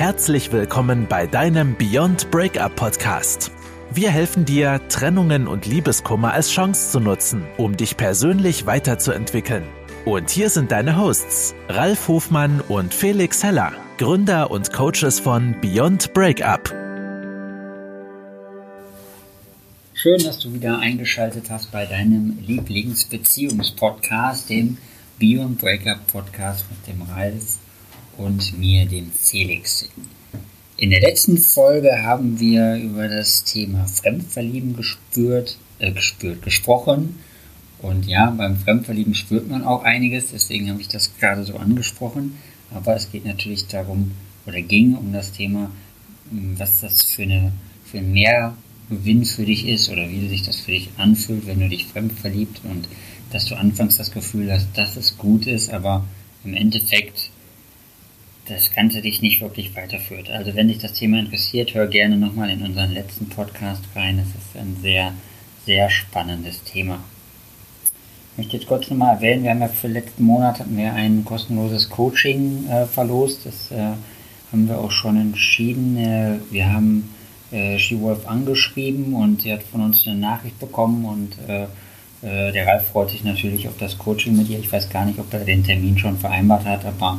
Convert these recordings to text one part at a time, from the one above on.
Herzlich willkommen bei deinem Beyond Breakup Podcast. Wir helfen dir, Trennungen und Liebeskummer als Chance zu nutzen, um dich persönlich weiterzuentwickeln. Und hier sind deine Hosts, Ralf Hofmann und Felix Heller, Gründer und Coaches von Beyond Breakup. Schön, dass du wieder eingeschaltet hast bei deinem Lieblingsbeziehungspodcast, dem Beyond Breakup Podcast mit dem Ralf und mir, dem Felix. In der letzten Folge haben wir über das Thema Fremdverlieben gespürt, äh, gespürt, gesprochen. Und ja, beim Fremdverlieben spürt man auch einiges, deswegen habe ich das gerade so angesprochen. Aber es geht natürlich darum, oder ging um das Thema, hm, was das für, eine, für ein Mehrgewinn für dich ist oder wie sich das für dich anfühlt, wenn du dich fremd verliebt und dass du anfangs das Gefühl hast, dass es gut ist, aber im Endeffekt das Ganze dich nicht wirklich weiterführt. Also wenn dich das Thema interessiert, hör gerne nochmal in unseren letzten Podcast rein. Es ist ein sehr, sehr spannendes Thema. Ich möchte jetzt kurz nochmal erwähnen, wir haben ja für letzten Monat hatten wir ein kostenloses Coaching äh, verlost. Das äh, haben wir auch schon entschieden. Äh, wir haben äh, SheWolf angeschrieben und sie hat von uns eine Nachricht bekommen und äh, äh, der Ralf freut sich natürlich auf das Coaching mit ihr. Ich weiß gar nicht, ob er den Termin schon vereinbart hat, aber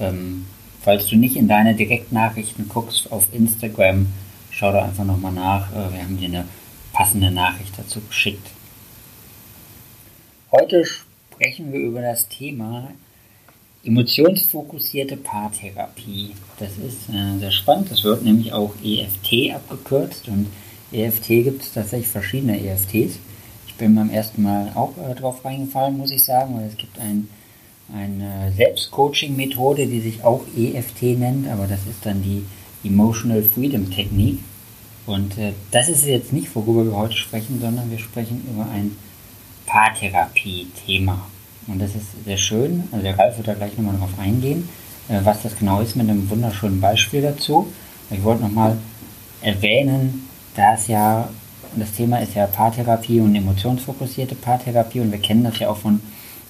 ähm, Falls du nicht in deine Direktnachrichten guckst auf Instagram, schau da einfach nochmal nach. Äh, wir haben dir eine passende Nachricht dazu geschickt. Heute sprechen wir über das Thema emotionsfokussierte Paartherapie. Das ist äh, sehr spannend. Das wird nämlich auch EFT abgekürzt und EFT gibt es tatsächlich verschiedene EFTs. Ich bin beim ersten Mal auch äh, drauf reingefallen, muss ich sagen, weil es gibt ein eine Selbstcoaching-Methode, die sich auch EFT nennt, aber das ist dann die Emotional Freedom Technik. Und äh, das ist jetzt nicht, worüber wir heute sprechen, sondern wir sprechen über ein Paartherapie-Thema. Und das ist sehr schön. Also der Ralf wird da gleich nochmal drauf eingehen, äh, was das genau ist, mit einem wunderschönen Beispiel dazu. Ich wollte nochmal erwähnen, dass ja, das Thema ist ja Paartherapie und emotionsfokussierte Paartherapie und wir kennen das ja auch von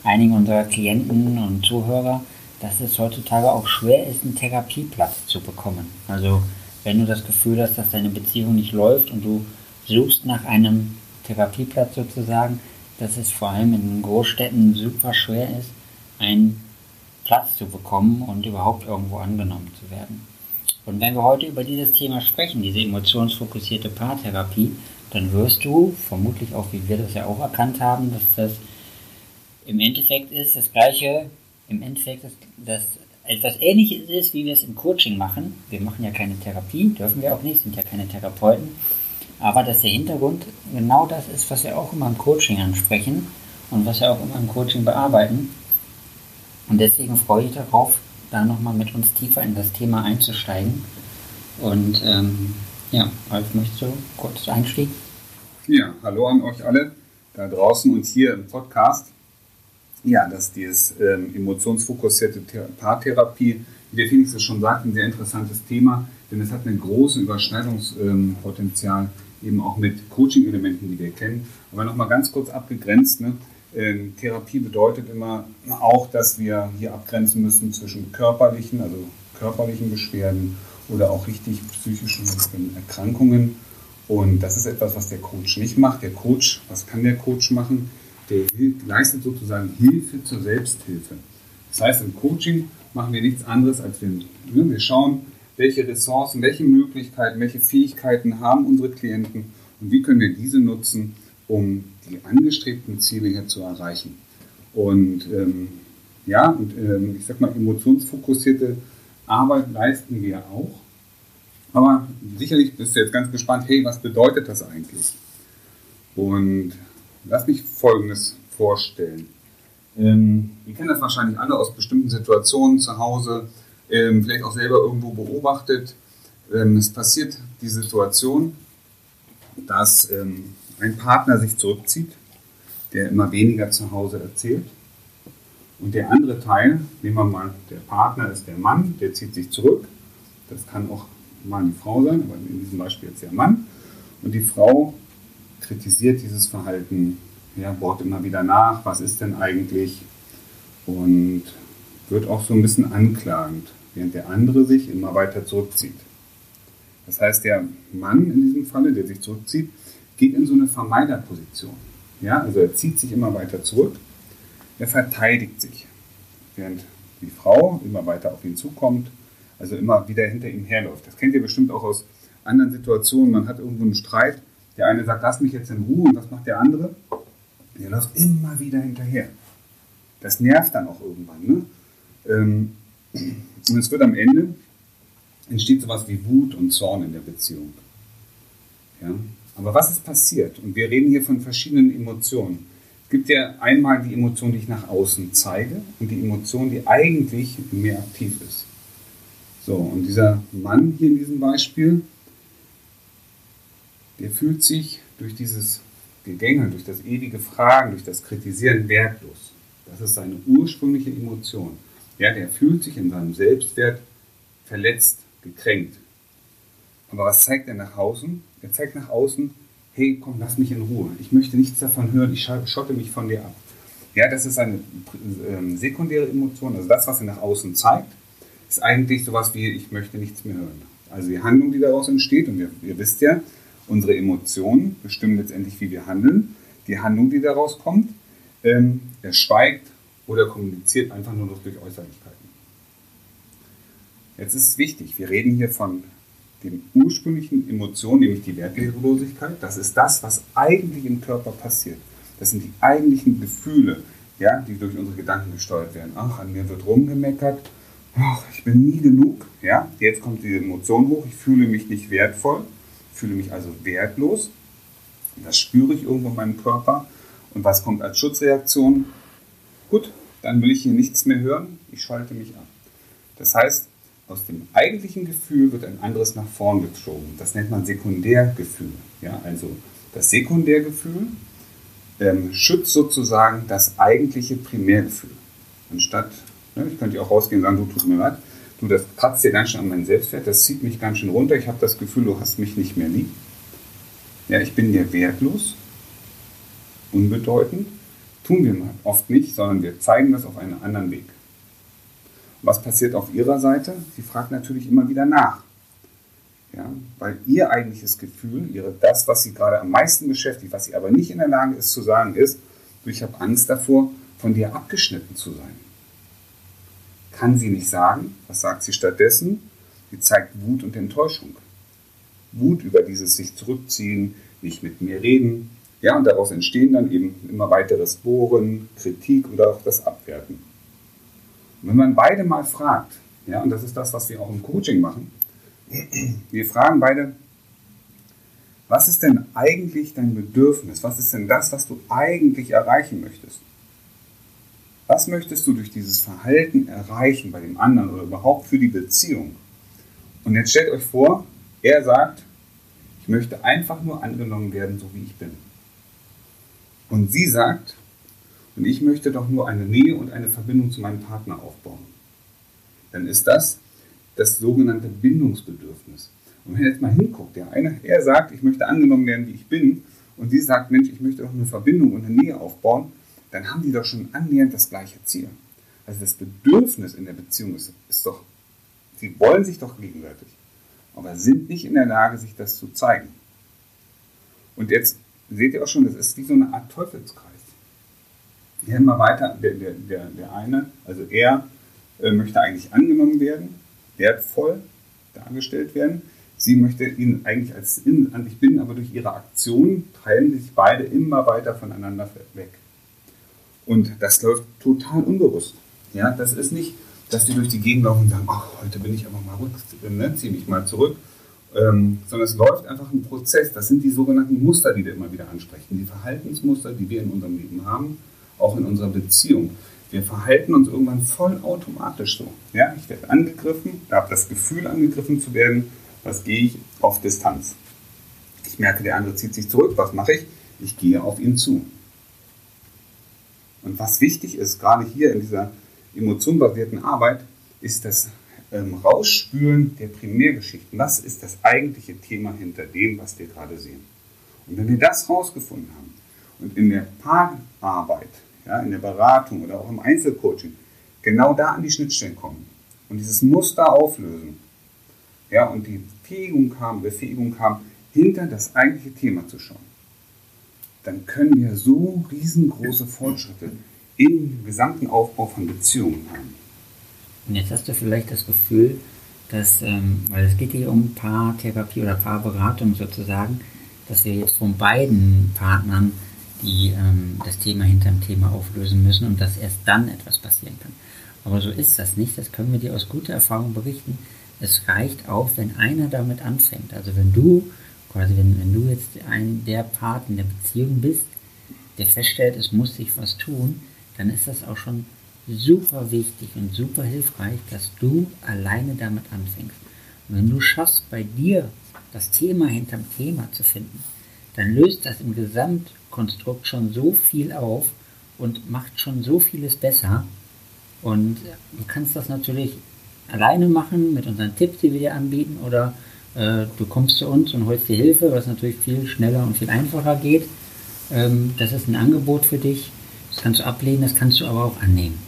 einigen unserer Klienten und Zuhörer, dass es heutzutage auch schwer ist, einen Therapieplatz zu bekommen. Also wenn du das Gefühl hast, dass deine Beziehung nicht läuft und du suchst nach einem Therapieplatz sozusagen, dass es vor allem in Großstädten super schwer ist, einen Platz zu bekommen und überhaupt irgendwo angenommen zu werden. Und wenn wir heute über dieses Thema sprechen, diese emotionsfokussierte Paartherapie, dann wirst du, vermutlich auch wie wir das ja auch erkannt haben, dass das im Endeffekt ist das Gleiche, im Endeffekt ist das etwas Ähnliches ist, wie wir es im Coaching machen. Wir machen ja keine Therapie, dürfen wir auch nicht, sind ja keine Therapeuten. Aber dass der Hintergrund genau das ist, was wir auch immer im Coaching ansprechen und was wir auch immer im Coaching bearbeiten. Und deswegen freue ich darauf, da nochmal mit uns tiefer in das Thema einzusteigen. Und ähm, ja, Ralf, möchtest du kurz Einstieg? Ja, hallo an euch alle da draußen und hier im Podcast ja, dass dieses ähm, emotionsfokussierte Paartherapie, wie der Phoenix es schon sagt, ein sehr interessantes Thema, denn es hat ein großes Überschneidungspotenzial ähm, eben auch mit Coaching-Elementen, die wir kennen. Aber nochmal ganz kurz abgegrenzt, ne? ähm, Therapie bedeutet immer auch, dass wir hier abgrenzen müssen zwischen körperlichen, also körperlichen Beschwerden oder auch richtig psychischen Erkrankungen. Und das ist etwas, was der Coach nicht macht. Der Coach, was kann der Coach machen? Der leistet sozusagen Hilfe zur Selbsthilfe. Das heißt, im Coaching machen wir nichts anderes als wir, ne, wir schauen, welche Ressourcen, welche Möglichkeiten, welche Fähigkeiten haben unsere Klienten und wie können wir diese nutzen, um die angestrebten Ziele hier zu erreichen. Und ähm, ja, und ähm, ich sag mal, emotionsfokussierte Arbeit leisten wir auch. Aber sicherlich bist du jetzt ganz gespannt, hey, was bedeutet das eigentlich? Und Lass mich Folgendes vorstellen. Ähm, ihr kennt das wahrscheinlich alle aus bestimmten Situationen zu Hause, ähm, vielleicht auch selber irgendwo beobachtet. Ähm, es passiert die Situation, dass ähm, ein Partner sich zurückzieht, der immer weniger zu Hause erzählt. Und der andere Teil, nehmen wir mal, der Partner ist der Mann, der zieht sich zurück. Das kann auch mal die Frau sein, aber in diesem Beispiel jetzt der Mann. Und die Frau kritisiert dieses Verhalten, ja, bohrt immer wieder nach, was ist denn eigentlich und wird auch so ein bisschen anklagend. während der andere sich immer weiter zurückzieht. Das heißt, der Mann in diesem Falle, der sich zurückzieht, geht in so eine Vermeiderposition. Ja, also er zieht sich immer weiter zurück, er verteidigt sich, während die Frau immer weiter auf ihn zukommt, also immer wieder hinter ihm herläuft. Das kennt ihr bestimmt auch aus anderen Situationen. Man hat irgendwo einen Streit, der eine sagt, lass mich jetzt in Ruhe und was macht der andere? Der läuft immer wieder hinterher. Das nervt dann auch irgendwann. Ne? Ähm, und es wird am Ende, entsteht sowas wie Wut und Zorn in der Beziehung. Ja? Aber was ist passiert? Und wir reden hier von verschiedenen Emotionen. Es gibt ja einmal die Emotion, die ich nach außen zeige und die Emotion, die eigentlich mehr aktiv ist. So, und dieser Mann hier in diesem Beispiel, der fühlt sich durch dieses Gegänge, durch das ewige Fragen, durch das Kritisieren wertlos. Das ist seine ursprüngliche Emotion. Ja, der fühlt sich in seinem Selbstwert verletzt, gekränkt. Aber was zeigt er nach außen? Er zeigt nach außen, hey, komm, lass mich in Ruhe. Ich möchte nichts davon hören, ich schotte mich von dir ab. Ja, das ist eine äh, sekundäre Emotion, also das, was er nach außen zeigt, ist eigentlich sowas wie, ich möchte nichts mehr hören. Also die Handlung, die daraus entsteht, und ihr, ihr wisst ja, unsere Emotionen bestimmen letztendlich, wie wir handeln. Die Handlung, die daraus kommt, ähm, er schweigt oder kommuniziert einfach nur noch durch Äußerlichkeiten. Jetzt ist es wichtig, wir reden hier von den ursprünglichen Emotionen, nämlich die Wertlosigkeit. Das ist das, was eigentlich im Körper passiert. Das sind die eigentlichen Gefühle, ja, die durch unsere Gedanken gesteuert werden. Ach, an mir wird rumgemeckert. Ach, ich bin nie genug. Ja, jetzt kommt diese Emotion hoch. Ich fühle mich nicht wertvoll, fühle mich also wertlos. Das spüre ich irgendwo in meinem Körper. Und was kommt als Schutzreaktion? Gut, dann will ich hier nichts mehr hören. Ich schalte mich ab. Das heißt, aus dem eigentlichen Gefühl wird ein anderes nach vorn geschoben. Das nennt man Sekundärgefühl. Ja, also das Sekundärgefühl ähm, schützt sozusagen das eigentliche Primärgefühl. Anstatt, ne, ich könnte auch rausgehen und sagen, du tut mir leid, du, das kratzt dir ganz schön an meinen Selbstwert, das zieht mich ganz schön runter, ich habe das Gefühl, du hast mich nicht mehr lieb. Ja, ich bin dir wertlos, unbedeutend. Tun wir oft nicht, sondern wir zeigen das auf einen anderen Weg. Was passiert auf ihrer Seite? Sie fragt natürlich immer wieder nach. Ja, weil ihr eigentliches Gefühl, ihre, das, was sie gerade am meisten beschäftigt, was sie aber nicht in der Lage ist zu sagen, ist, ich habe Angst davor, von dir abgeschnitten zu sein. Kann sie nicht sagen. Was sagt sie stattdessen? Sie zeigt Wut und Enttäuschung. Wut über dieses sich zurückziehen, nicht mit mir reden. Ja, und daraus entstehen dann eben immer weiteres Bohren, Kritik oder auch das Abwerten. Und wenn man beide mal fragt, ja, und das ist das, was wir auch im Coaching machen, wir fragen beide, was ist denn eigentlich dein Bedürfnis? Was ist denn das, was du eigentlich erreichen möchtest? Was möchtest du durch dieses Verhalten erreichen bei dem anderen oder überhaupt für die Beziehung? Und jetzt stellt euch vor, er sagt, ich möchte einfach nur angenommen werden, so wie ich bin. Und sie sagt, und ich möchte doch nur eine Nähe und eine Verbindung zu meinem Partner aufbauen. Dann ist das das sogenannte Bindungsbedürfnis. Und wenn ihr jetzt mal hinguckt, der eine, er sagt, ich möchte angenommen werden, wie ich bin, und sie sagt, Mensch, ich möchte doch eine Verbindung und eine Nähe aufbauen, dann haben die doch schon annähernd das gleiche Ziel. Also das Bedürfnis in der Beziehung ist, ist doch, sie wollen sich doch gegenseitig, aber sind nicht in der Lage, sich das zu zeigen. Und jetzt seht ihr auch schon, das ist wie so eine Art Teufelskreis immer weiter, der, der, der, der eine, also er äh, möchte eigentlich angenommen werden, wertvoll dargestellt werden. Sie möchte ihn eigentlich als in, an sich binden, aber durch ihre Aktion treiben sich beide immer weiter voneinander weg. Und das läuft total unbewusst. Ja, das ist nicht, dass die durch die Gegend laufen und sagen, ach, heute bin ich aber mal ruhig, ne, ziehe mich mal zurück. Ähm, sondern es läuft einfach ein Prozess. Das sind die sogenannten Muster, die wir immer wieder ansprechen. Die Verhaltensmuster, die wir in unserem Leben haben auch in unserer Beziehung. Wir verhalten uns irgendwann voll automatisch so. Ja, ich werde angegriffen, habe das Gefühl, angegriffen zu werden. Was gehe ich auf Distanz? Ich merke, der andere zieht sich zurück. Was mache ich? Ich gehe auf ihn zu. Und was wichtig ist, gerade hier in dieser emotionbasierten Arbeit, ist das ähm, Rausspüren der Primärgeschichten. Was ist das eigentliche Thema hinter dem, was wir gerade sehen? Und wenn wir das rausgefunden haben und in der Paararbeit ja, in der Beratung oder auch im Einzelcoaching, genau da an die Schnittstellen kommen. und dieses Muster auflösen, ja, und die Fähigung haben, Befähigung haben, hinter das eigentliche Thema zu schauen, dann können wir so riesengroße Fortschritte im gesamten Aufbau von Beziehungen haben. Und jetzt hast du vielleicht das Gefühl, dass, ähm, weil es geht hier um Paartherapie oder Paarberatung sozusagen, dass wir jetzt von beiden Partnern die ähm, das Thema hinterm Thema auflösen müssen und dass erst dann etwas passieren kann. Aber so ist das nicht, das können wir dir aus guter Erfahrung berichten. Es reicht auch, wenn einer damit anfängt. Also wenn du, quasi wenn, wenn du jetzt ein, der Part in der Beziehung bist, der feststellt, es muss sich was tun, dann ist das auch schon super wichtig und super hilfreich, dass du alleine damit anfängst. Und wenn du schaffst, bei dir das Thema hinterm Thema zu finden, dann löst das im Gesamtkonstrukt schon so viel auf und macht schon so vieles besser. Und du kannst das natürlich alleine machen mit unseren Tipps, die wir dir anbieten, oder äh, du kommst zu uns und holst dir Hilfe, was natürlich viel schneller und viel einfacher geht. Ähm, das ist ein Angebot für dich. Das kannst du ablehnen, das kannst du aber auch annehmen.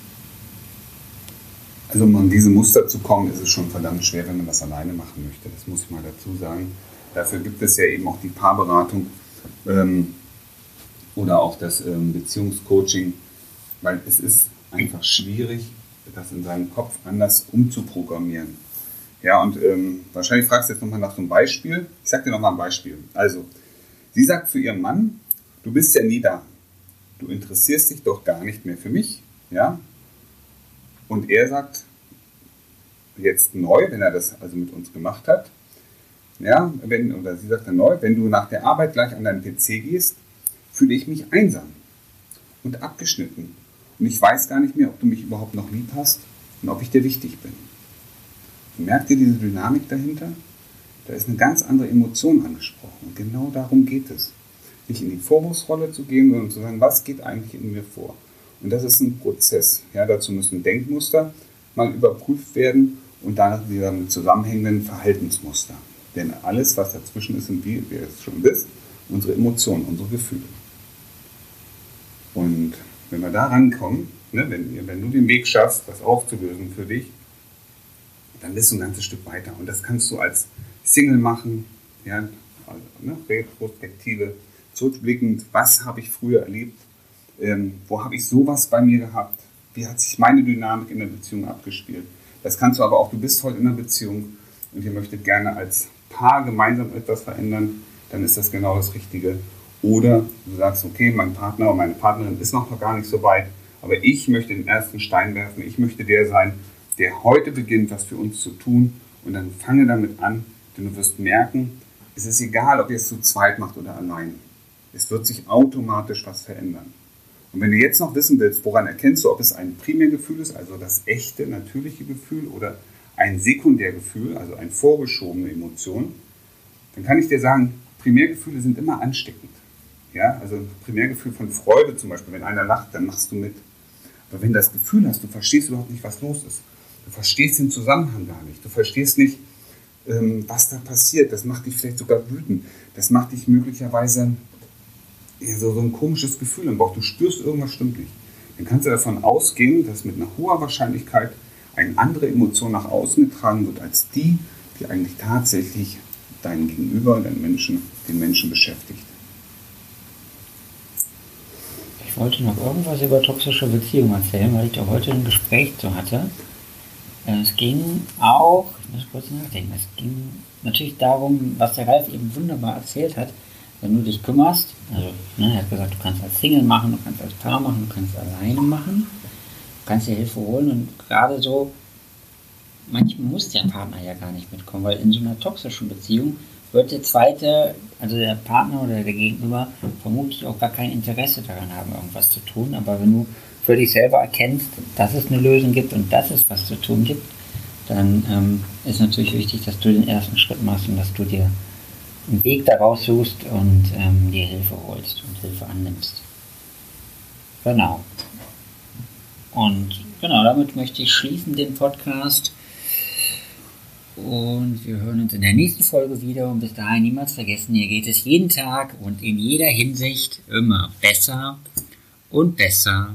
Also um an diese Muster zu kommen, ist es schon verdammt schwer, wenn man das alleine machen möchte. Das muss ich mal dazu sagen. Dafür gibt es ja eben auch die Paarberatung ähm, oder auch das ähm, Beziehungscoaching, weil es ist einfach schwierig, das in seinem Kopf anders umzuprogrammieren. Ja, und ähm, wahrscheinlich fragst du jetzt nochmal nach so einem Beispiel. Ich sag dir nochmal ein Beispiel. Also, sie sagt zu ihrem Mann, du bist ja nie da. Du interessierst dich doch gar nicht mehr für mich. Ja? Und er sagt jetzt neu, wenn er das also mit uns gemacht hat, ja, wenn, oder sie sagt dann neu, wenn du nach der Arbeit gleich an deinen PC gehst, fühle ich mich einsam und abgeschnitten. Und ich weiß gar nicht mehr, ob du mich überhaupt noch lieb hast und ob ich dir wichtig bin. Merkt ihr diese Dynamik dahinter? Da ist eine ganz andere Emotion angesprochen. Und genau darum geht es. Nicht in die Vorwurfsrolle zu gehen, sondern zu sagen, was geht eigentlich in mir vor? Und das ist ein Prozess. Ja, dazu müssen Denkmuster mal überprüft werden und dann wieder mit zusammenhängenden Verhaltensmuster. Denn alles, was dazwischen ist, sind, wie ihr es schon wisst, unsere Emotionen, unsere Gefühle. Und wenn wir da rankommen, ne, wenn, wenn du den Weg schaffst, das aufzulösen für dich, dann bist du ein ganzes Stück weiter. Und das kannst du als Single machen, ja, also, ne, Retrospektive, zurückblickend, was habe ich früher erlebt, ähm, wo habe ich sowas bei mir gehabt, wie hat sich meine Dynamik in der Beziehung abgespielt. Das kannst du aber auch, du bist heute in einer Beziehung und ihr möchtet gerne als Paar gemeinsam etwas verändern, dann ist das genau das Richtige. Oder du sagst, okay, mein Partner oder meine Partnerin ist noch gar nicht so weit, aber ich möchte den ersten Stein werfen, ich möchte der sein, der heute beginnt, was für uns zu tun und dann fange damit an, denn du wirst merken, es ist egal, ob ihr es zu zweit macht oder allein. Es wird sich automatisch was verändern. Und wenn du jetzt noch wissen willst, woran erkennst du, ob es ein Primärgefühl ist, also das echte, natürliche Gefühl, oder ein Sekundärgefühl, also eine vorgeschobene Emotion, dann kann ich dir sagen, Primärgefühle sind immer ansteckend. Ja, also ein Primärgefühl von Freude zum Beispiel, wenn einer lacht, dann machst du mit. Aber wenn du das Gefühl hast, du verstehst überhaupt nicht, was los ist, du verstehst den Zusammenhang gar nicht, du verstehst nicht, ähm, was da passiert, das macht dich vielleicht sogar wütend, das macht dich möglicherweise so, so ein komisches Gefühl im Bauch, du spürst, irgendwas stimmt nicht. Dann kannst du davon ausgehen, dass mit einer hoher Wahrscheinlichkeit eine andere Emotion nach außen getragen wird als die, die eigentlich tatsächlich deinen Gegenüber, deinen Menschen, den Menschen beschäftigt. Ich wollte noch irgendwas über toxische Beziehungen erzählen, weil ich da heute ein Gespräch zu hatte. Äh, es ging auch, ich muss kurz nachdenken, es ging natürlich darum, was der Ralf eben wunderbar erzählt hat, wenn du dich kümmerst, also ne, er hat gesagt, du kannst als Single machen, du kannst als Paar machen, du kannst alleine machen kannst dir Hilfe holen und gerade so, manchmal muss der Partner ja gar nicht mitkommen, weil in so einer toxischen Beziehung wird der zweite, also der Partner oder der Gegenüber, vermutlich auch gar kein Interesse daran haben, irgendwas zu tun. Aber wenn du für dich selber erkennst, dass es eine Lösung gibt und dass es was zu tun gibt, dann ähm, ist natürlich wichtig, dass du den ersten Schritt machst und dass du dir einen Weg daraus suchst und ähm, dir Hilfe holst und Hilfe annimmst. Genau. Und genau, damit möchte ich schließen den Podcast. Und wir hören uns in der nächsten Folge wieder. Und bis dahin niemals vergessen, hier geht es jeden Tag und in jeder Hinsicht immer besser und besser